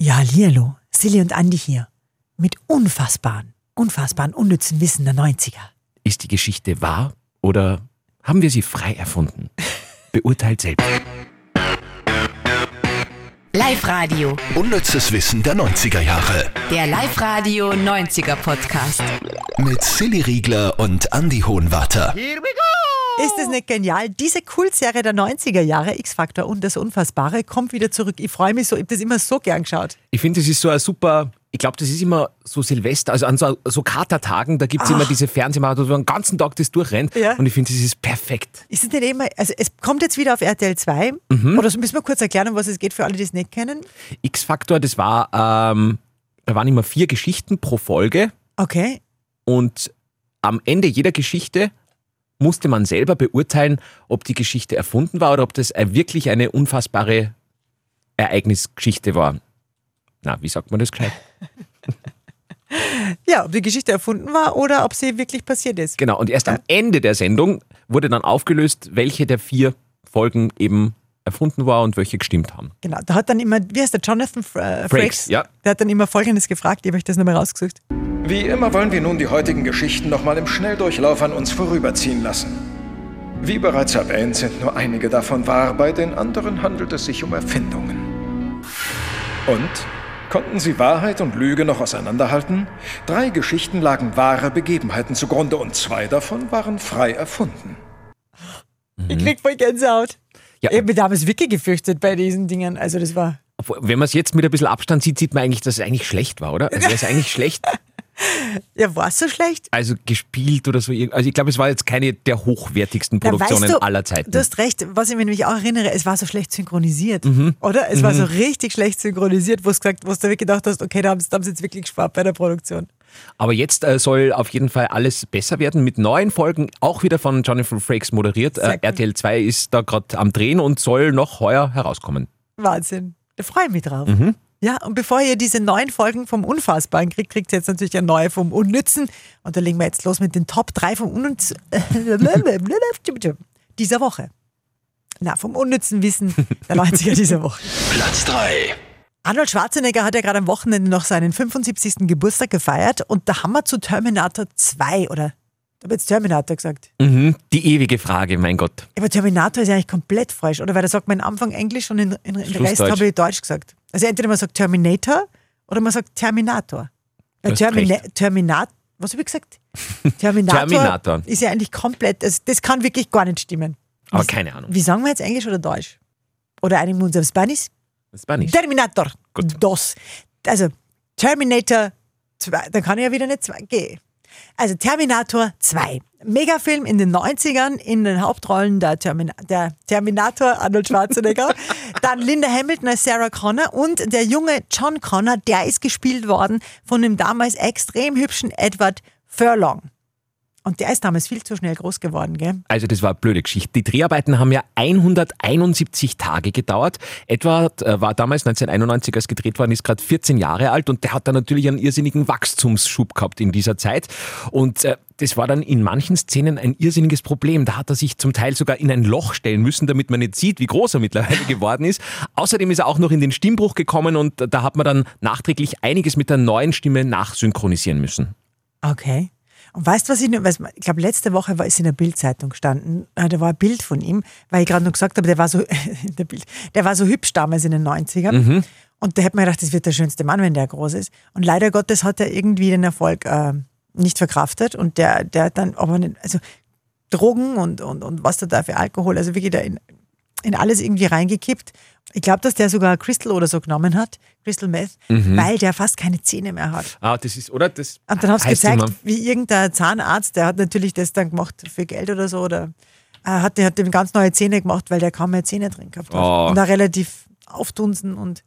Ja, Hallihallo, Silly und Andi hier. Mit unfassbaren, unfassbaren, unnützen Wissen der 90er. Ist die Geschichte wahr oder haben wir sie frei erfunden? Beurteilt selbst. Live-Radio. Unnützes Wissen der 90er Jahre. Der Live-Radio 90er Podcast. Mit Silly Riegler und Andy Hohenwarter. Ist es nicht genial? Diese Kultserie der 90er Jahre, X-Factor und das Unfassbare, kommt wieder zurück. Ich freue mich so, ich habe das immer so gern geschaut. Ich finde, das ist so ein super. Ich glaube, das ist immer so Silvester, also an so, so Katertagen, da gibt es immer diese Fernsehmarathon, wo den ganzen Tag das durchrennt. Ja. Und ich finde, das ist perfekt. Ist es nicht immer, also es kommt jetzt wieder auf RTL 2. Mhm. Oder so müssen wir kurz erklären, um was es geht für alle, die es nicht kennen. X-Factor, das war, ähm, da waren immer vier Geschichten pro Folge Okay. und am Ende jeder Geschichte musste man selber beurteilen, ob die Geschichte erfunden war oder ob das wirklich eine unfassbare Ereignisgeschichte war. Na, wie sagt man das gleich? Ja, ob die Geschichte erfunden war oder ob sie wirklich passiert ist. Genau, und erst am Ende der Sendung wurde dann aufgelöst, welche der vier Folgen eben erfunden war und welche gestimmt haben. Genau, da hat dann immer, wie heißt der, Jonathan äh, Frakes? ja. Der hat dann immer Folgendes gefragt, ich habe euch das nochmal rausgesucht. Wie immer wollen wir nun die heutigen Geschichten nochmal im Schnelldurchlauf an uns vorüberziehen lassen. Wie bereits erwähnt, sind nur einige davon wahr, bei den anderen handelt es sich um Erfindungen. Und? Konnten Sie Wahrheit und Lüge noch auseinanderhalten? Drei Geschichten lagen wahre Begebenheiten zugrunde und zwei davon waren frei erfunden. Mhm. Ich krieg voll Gänsehaut. Ja. Ich habe mich damals wirklich gefürchtet bei diesen Dingen. Also das war. Wenn man es jetzt mit ein bisschen Abstand sieht, sieht man eigentlich, dass es eigentlich schlecht war, oder? Also es ist eigentlich schlecht, Ja, war es so schlecht? also gespielt oder so. Also ich glaube, es war jetzt keine der hochwertigsten Produktionen weißt du, aller Zeiten. Du hast recht, was ich mir nämlich auch erinnere, es war so schlecht synchronisiert. Mhm. Oder? Es war so richtig schlecht synchronisiert, wo gesagt, wo du wirklich gedacht hast, okay, da haben sie da haben sie jetzt wirklich gespart bei der Produktion. Aber jetzt äh, soll auf jeden Fall alles besser werden mit neuen Folgen, auch wieder von Jonathan Frakes moderiert. Äh. RTL 2 ist da gerade am Drehen und soll noch heuer herauskommen. Wahnsinn. Da freue ich mich drauf. Mhm. Ja, und bevor ihr diese neuen Folgen vom Unfassbaren kriegt, kriegt ihr jetzt natürlich eine neue vom Unnützen. Und da legen wir jetzt los mit den Top 3 vom Unnützen dieser Woche. Na, vom unnützen Wissen der 90er dieser Woche. Platz 3. Arnold Schwarzenegger hat ja gerade am Wochenende noch seinen 75. Geburtstag gefeiert und da haben wir zu Terminator 2 oder ich habe jetzt Terminator gesagt. Mhm. Die ewige Frage, mein Gott. Aber Terminator ist ja eigentlich komplett falsch, oder? Weil da sagt man am Anfang Englisch und in, in, in der Rest habe ich Deutsch gesagt. Also entweder man sagt Terminator oder man sagt Terminator. Hast Termina recht. Terminat, was habe ich gesagt? Terminator, Terminator. ist ja eigentlich komplett, also das kann wirklich gar nicht stimmen. Aber Wie- keine Ahnung. Wie sagen wir jetzt Englisch oder Deutsch? Oder einigen wir uns auf Spanisch? Das war nicht. Terminator. Gut. Das. Also Terminator 2, da kann ich ja wieder nicht 2 gehen. Also Terminator 2. Megafilm in den 90ern in den Hauptrollen der, Termina der Terminator Arnold Schwarzenegger, dann Linda Hamilton als Sarah Connor und der junge John Connor, der ist gespielt worden von dem damals extrem hübschen Edward Furlong. Und der ist damals viel zu schnell groß geworden, gell? Also das war eine blöde Geschichte. Die Dreharbeiten haben ja 171 Tage gedauert. Edward äh, war damals 1991, als gedreht worden ist, gerade 14 Jahre alt und der hat dann natürlich einen irrsinnigen Wachstumsschub gehabt in dieser Zeit. Und äh, das war dann in manchen Szenen ein irrsinniges Problem. Da hat er sich zum Teil sogar in ein Loch stellen müssen, damit man nicht sieht, wie groß er mittlerweile geworden ist. Außerdem ist er auch noch in den Stimmbruch gekommen und da hat man dann nachträglich einiges mit der neuen Stimme nachsynchronisieren müssen. Okay. Weißt du, was ich, was, ich glaube, letzte Woche war es in der Bildzeitung gestanden, äh, da war ein Bild von ihm, weil ich gerade noch gesagt habe, der war so, der Bild, der war so hübsch damals in den 90ern. Und da hätte man gedacht, das wird der schönste Mann, wenn der groß ist. Und leider Gottes hat er irgendwie den Erfolg äh, nicht verkraftet und der, der hat dann aber nicht, also Drogen und, und, und was da da für Alkohol, also wirklich da in, in alles irgendwie reingekippt. Ich glaube, dass der sogar Crystal oder so genommen hat, Crystal Meth, weil der fast keine Zähne mehr hat. Ah, das ist, oder? Das Und dann haben sie gezeigt, immer- wie irgendein Zahnarzt, der hat natürlich das dann gemacht für Geld oder so, oder äh, hat, der hat dem ganz neue Zähne gemacht, weil der kaum mehr Zähne drin gehabt hat. Oh. Und da relativ auftunsen und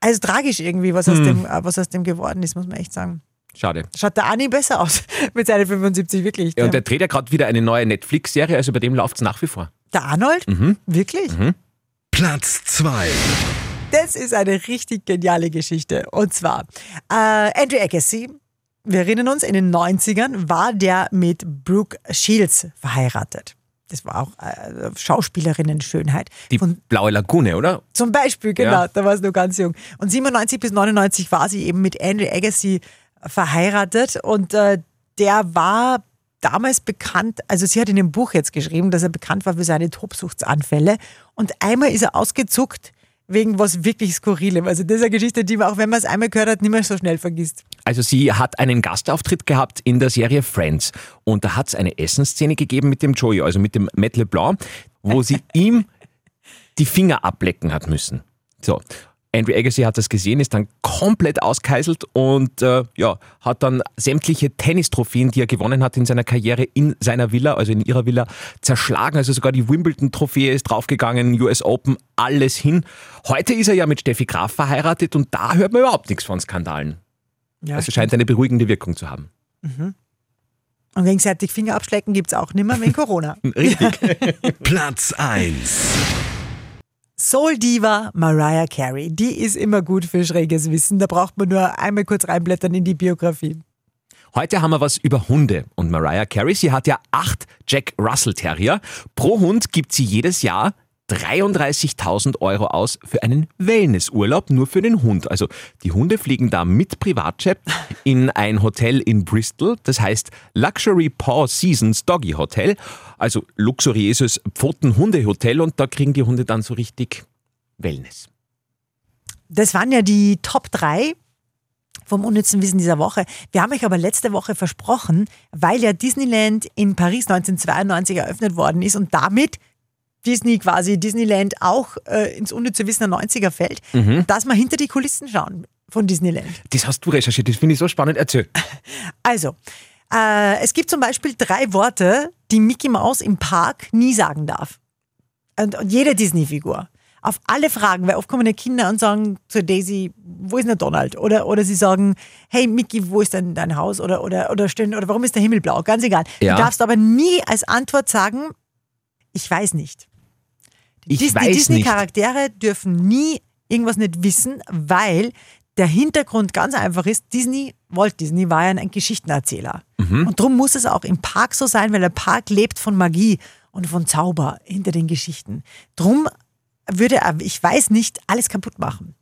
also tragisch irgendwie, was, aus dem, äh, was aus dem geworden ist, muss man echt sagen. Schade. Schaut der Ani besser aus mit seinen 75, wirklich. Ja, und der dreht ja gerade wieder eine neue Netflix-Serie, also bei dem läuft es nach wie vor. Der Arnold? Mhm. Wirklich? Platz 2. Das ist eine richtig geniale Geschichte. Und zwar, äh, Andrew Agassi, wir erinnern uns, in den 90ern war der mit Brooke Shields verheiratet. das war auch äh, Schauspielerinnen-Schönheit. Die Von, Blaue Lagune, oder? zum Beispiel, genau, Ja. da war sie noch ganz jung. Und 97 bis 99 war sie eben mit Andrew Agassi verheiratet und äh, der war damals bekannt, also sie hat in dem Buch jetzt geschrieben, dass er bekannt war für seine Tobsuchtsanfälle und einmal ist er ausgezuckt wegen was wirklich Skurrilem. Also das ist eine Geschichte, die man auch wenn man es einmal gehört hat, nicht mehr so schnell vergisst. Also sie hat einen Gastauftritt gehabt in der Serie Friends und da hat es eine Essensszene gegeben mit dem Joey, also mit dem Matt LeBlanc, wo sie ihm die Finger ablecken hat müssen. So. Andrew Agassi hat das gesehen, ist dann komplett auskeiselt und äh, ja, hat dann sämtliche Tennistrophäen, die er gewonnen hat in seiner Karriere in seiner Villa, also in ihrer Villa, zerschlagen. Also sogar die Wimbledon-Trophäe ist draufgegangen, US Open, alles hin. Heute ist er ja mit Steffi Graf verheiratet und da hört man überhaupt nichts von Skandalen. Ja, Also scheint eine beruhigende Wirkung zu haben. Und gegenseitig Finger abschlecken gibt es auch nicht mehr wegen Corona. Richtig. Platz 1. Soul Diva Mariah Carey, die ist immer gut für schräges Wissen. Da braucht man nur einmal kurz reinblättern in die Biografie. Heute haben wir was über Hunde und Mariah Carey. Sie hat ja acht Jack Russell Terrier. Pro Hund gibt sie jedes Jahr 33.000 Euro aus für einen Wellnessurlaub nur für den Hund. Also die Hunde fliegen da mit Privatjet in ein Hotel in Bristol, das heißt Luxury Paw Seasons Doggy Hotel, also luxuriöses Pfoten-Hunde-Hotel und da kriegen die Hunde dann so richtig Wellness. Das waren ja die Top 3 vom unnützen Wissen dieser Woche. Wir haben euch aber letzte Woche versprochen, weil ja Disneyland in Paris 1992 eröffnet worden ist und damit Disney quasi, Disneyland auch äh, ins unnütze Wissen der 90er fällt, dass wir hinter die Kulissen schauen von Disneyland. Das hast du recherchiert, das finde ich so spannend. Erzähl. Also, äh, es gibt zum Beispiel drei Worte, die Mickey Mouse im Park nie sagen darf. Und, und jede Disney-Figur. Auf alle Fragen, weil oft kommen ja Kinder und sagen zu Daisy, wo ist denn der Donald? Oder, oder sie sagen, hey Mickey, wo ist denn dein Haus? Oder, oder, oder, stehen, oder warum ist der Himmel blau? Ganz egal. Ja. Du darfst aber nie als Antwort sagen, ich weiß nicht. Die, Dis- die. Disney-Charaktere dürfen nie irgendwas nicht wissen, weil der Hintergrund ganz einfach ist, Disney, Walt Disney war ja ein Geschichtenerzähler. Mhm. Und darum muss es auch im Park so sein, weil der Park lebt von Magie und von Zauber hinter den Geschichten. Drum würde er, ich weiß nicht, alles kaputt machen.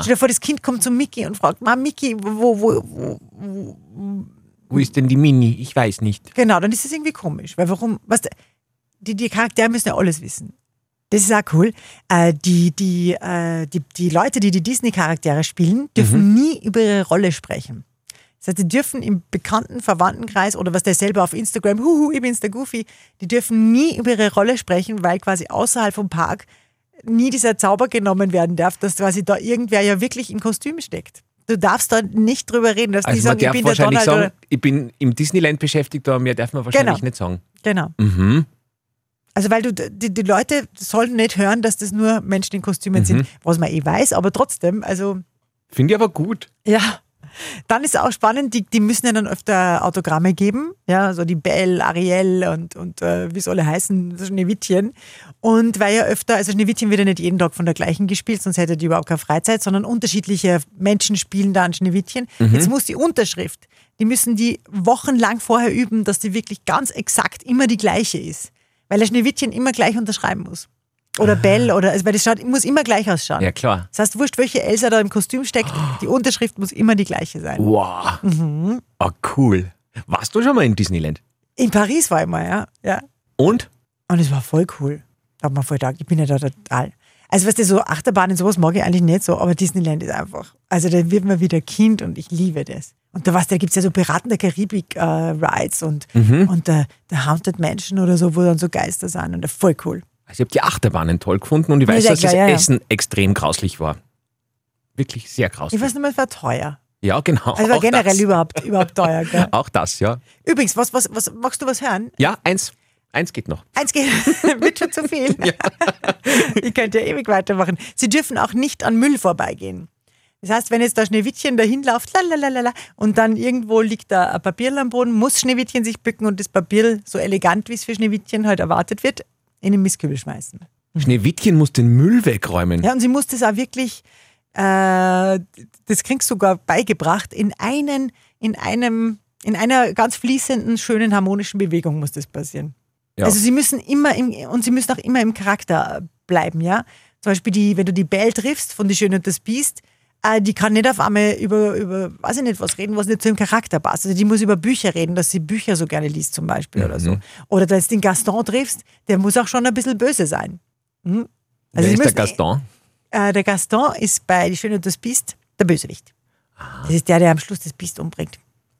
Stell dir vor, das Kind kommt zu Mickey und fragt, Mama, Mickey, wo, wo, wo, Wo ist denn die Mini? Ich weiß nicht. Genau, dann ist das irgendwie komisch. Weil warum, was, die, die Charaktere müssen ja alles wissen. Das ist auch cool. Äh, die, die, äh, die, die Leute, die die Disney-Charaktere spielen, dürfen nie über ihre Rolle sprechen. Das heißt, die dürfen im bekannten Verwandtenkreis oder was der selber auf Instagram, huhu, ich bin's der Goofy, die dürfen nie über ihre Rolle sprechen, weil quasi außerhalb vom Park nie dieser Zauber genommen werden darf, dass quasi da irgendwer ja wirklich im Kostüm steckt. Du darfst da nicht drüber reden, dass die Also man sagen, ich bin der Donald sagen, oder ich bin im Disneyland beschäftigt, aber mehr darf man wahrscheinlich Genau. nicht sagen. Genau. Mhm. Also weil du die, die Leute sollten nicht hören, dass das nur Menschen in Kostümen sind, was man eh weiß, aber trotzdem, also Finde ich aber gut. ja. Dann ist auch spannend, die, die müssen ja dann öfter Autogramme geben, ja, so die Belle, Ariel und, und äh, wie es alle heißen, Schneewittchen. Und weil ja öfter, also Schneewittchen wird ja nicht jeden Tag von der gleichen gespielt, sonst hätte die überhaupt keine Freizeit, sondern unterschiedliche Menschen spielen da an Schneewittchen. Jetzt muss die Unterschrift, die müssen die wochenlang vorher üben, dass die wirklich ganz exakt immer die gleiche ist. Weil der Schneewittchen immer gleich unterschreiben muss. Oder Belle, oder, also, weil das schaut, muss immer gleich ausschauen. Ja, klar. Das heißt, wurscht, welche Elsa da im Kostüm steckt, die Unterschrift muss immer die gleiche sein. Wow. Mhm. Ah, cool. Warst du schon mal in Disneyland? In Paris war ich mal, ja. ja. Und? Und es war voll cool. Da hat man voll gedacht, ich bin ja da total. Also, weißt du, so Achterbahnen, sowas mag ich eigentlich nicht so, aber Disneyland ist einfach. Also, da wird man wieder Kind und ich liebe das. Und da weißt du, da gibt es ja so Piraten der Karibik-Rides und, und der, der Haunted Mansion oder so, wo dann so Geister sind und das voll cool. Also ich habe die Achterbahnen toll gefunden und ich weiß, Ja, dass das klar, ja, ja. Essen extrem grauslich war. Wirklich sehr grauslich. Ich weiß nicht mehr, es war teuer. Ja, genau. Also, war generell das. überhaupt, überhaupt teuer. Gell? Auch das, ja. Übrigens, was, was, was, magst du was hören? Ja, eins. Eins geht noch. Eins geht, wird schon zu viel. ich könnte ja ewig weitermachen. Sie dürfen auch nicht an Müll vorbeigehen. Das heißt, wenn jetzt da Schneewittchen dahin läuft, lalalala, und dann irgendwo liegt da ein Papier am Boden, muss Schneewittchen sich bücken und das Papier, so elegant wie es für Schneewittchen halt erwartet wird, in den Mistkübel schmeißen. Schneewittchen muss den Müll wegräumen. Ja, und sie muss das auch wirklich, äh, das kriegst du sogar beigebracht, in einen, in einem, in einer ganz fließenden, schönen, harmonischen Bewegung muss das passieren. Ja. Also sie müssen immer im, und sie müssen auch immer im Charakter bleiben, ja. Zum Beispiel die, wenn du die Belle triffst von Die Schöne und das Biest, die kann nicht auf einmal über, über, weiß ich nicht, was reden, was nicht zu ihrem Charakter passt. Also die muss über Bücher reden, dass sie Bücher so gerne liest zum Beispiel oder Mhm. so. Oder wenn du den Gaston triffst, der muss auch schon ein bisschen böse sein. Mhm. Wer sie ist der müssen- Gaston? Äh, der Gaston ist bei Die Schöne und das Biest der Bösewicht. Das ist der, der am Schluss das Biest umbringt.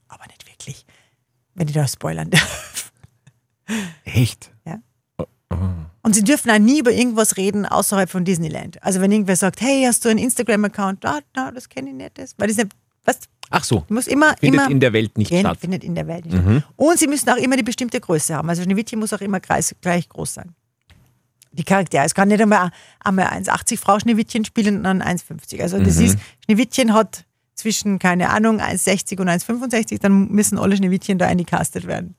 Aber nicht wirklich. Wenn ich da spoilern darf. Echt? Ja. Und sie dürfen auch nie über irgendwas reden außerhalb von Disneyland. Also wenn irgendwer sagt, hey, hast du einen Instagram-Account? Ah, na, das kenne ich nicht. Das, weil das nicht, was? Ach so. Muss immer, Findet immer in der Welt nicht statt. Findet in der Welt nicht statt. Und sie müssen auch immer die bestimmte Größe haben. Also Schneewittchen muss auch immer kreis, gleich groß sein. Die Charaktere. Es kann nicht einmal, einmal 1,80 Frau Schneewittchen spielen und dann 1,50. Also das ist, Schneewittchen hat zwischen, keine Ahnung, 1,60 und 1,65, dann müssen alle Schneewittchen da eingecastet werden.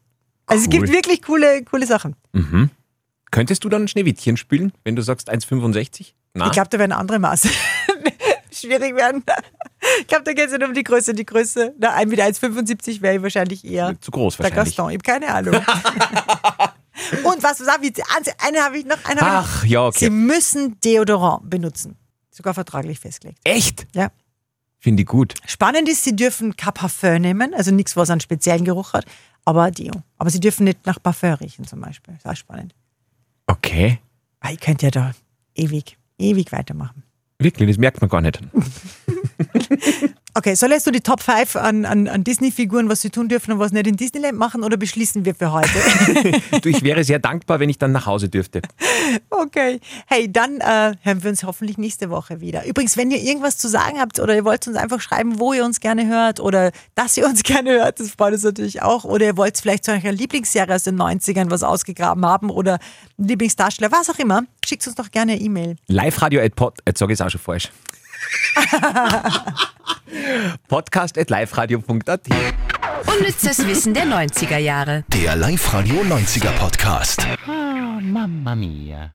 Also es Cool. gibt wirklich coole, coole Sachen. Könntest du dann Schneewittchen spielen, wenn du sagst 1,65? Na, Ich glaube, da werden andere Maße schwierig werden. Ich glaube, da geht es nicht um die Größe. Die Größe, na, ein mit 1,75 wäre ich wahrscheinlich eher zu groß der wahrscheinlich. Gaston. Ich habe keine Ahnung. Und was, hab ich, eine habe ich noch. Eine Ach, noch. ja, Sie okay. müssen Deodorant benutzen. Sogar vertraglich festgelegt. Echt? Ja. Finde ich gut. Spannend ist, sie dürfen kein Parfum nehmen, also nichts, was einen speziellen Geruch hat, aber Deo. Aber sie dürfen nicht nach Parfum riechen zum Beispiel. Das ist auch spannend. Okay. Weil ihr könnt ja da ewig, ewig weitermachen. Wirklich, das merkt man gar nicht. Okay, soll jetzt so die Top 5 an, an, an Disney-Figuren, was sie tun dürfen und was nicht in Disneyland machen, oder beschließen wir für heute? Du, ich wäre sehr dankbar, wenn ich dann nach Hause dürfte. okay. Hey, dann äh, hören wir uns hoffentlich nächste Woche wieder. Übrigens, wenn ihr irgendwas zu sagen habt oder ihr wollt uns einfach schreiben, wo ihr uns gerne hört oder dass ihr uns gerne hört, das freut uns natürlich auch. Oder ihr wollt vielleicht zu eurer Lieblingsserie aus den 90ern was ausgegraben haben oder Lieblingsdarsteller, was auch immer, schickt uns doch gerne eine E-Mail. Live-Radio at Pod, jetzt sage ich es auch schon falsch. Podcast at liveradio.at. Unnützes Wissen der 90er Jahre. Der Live-Radio 90er Podcast. Mamma mia.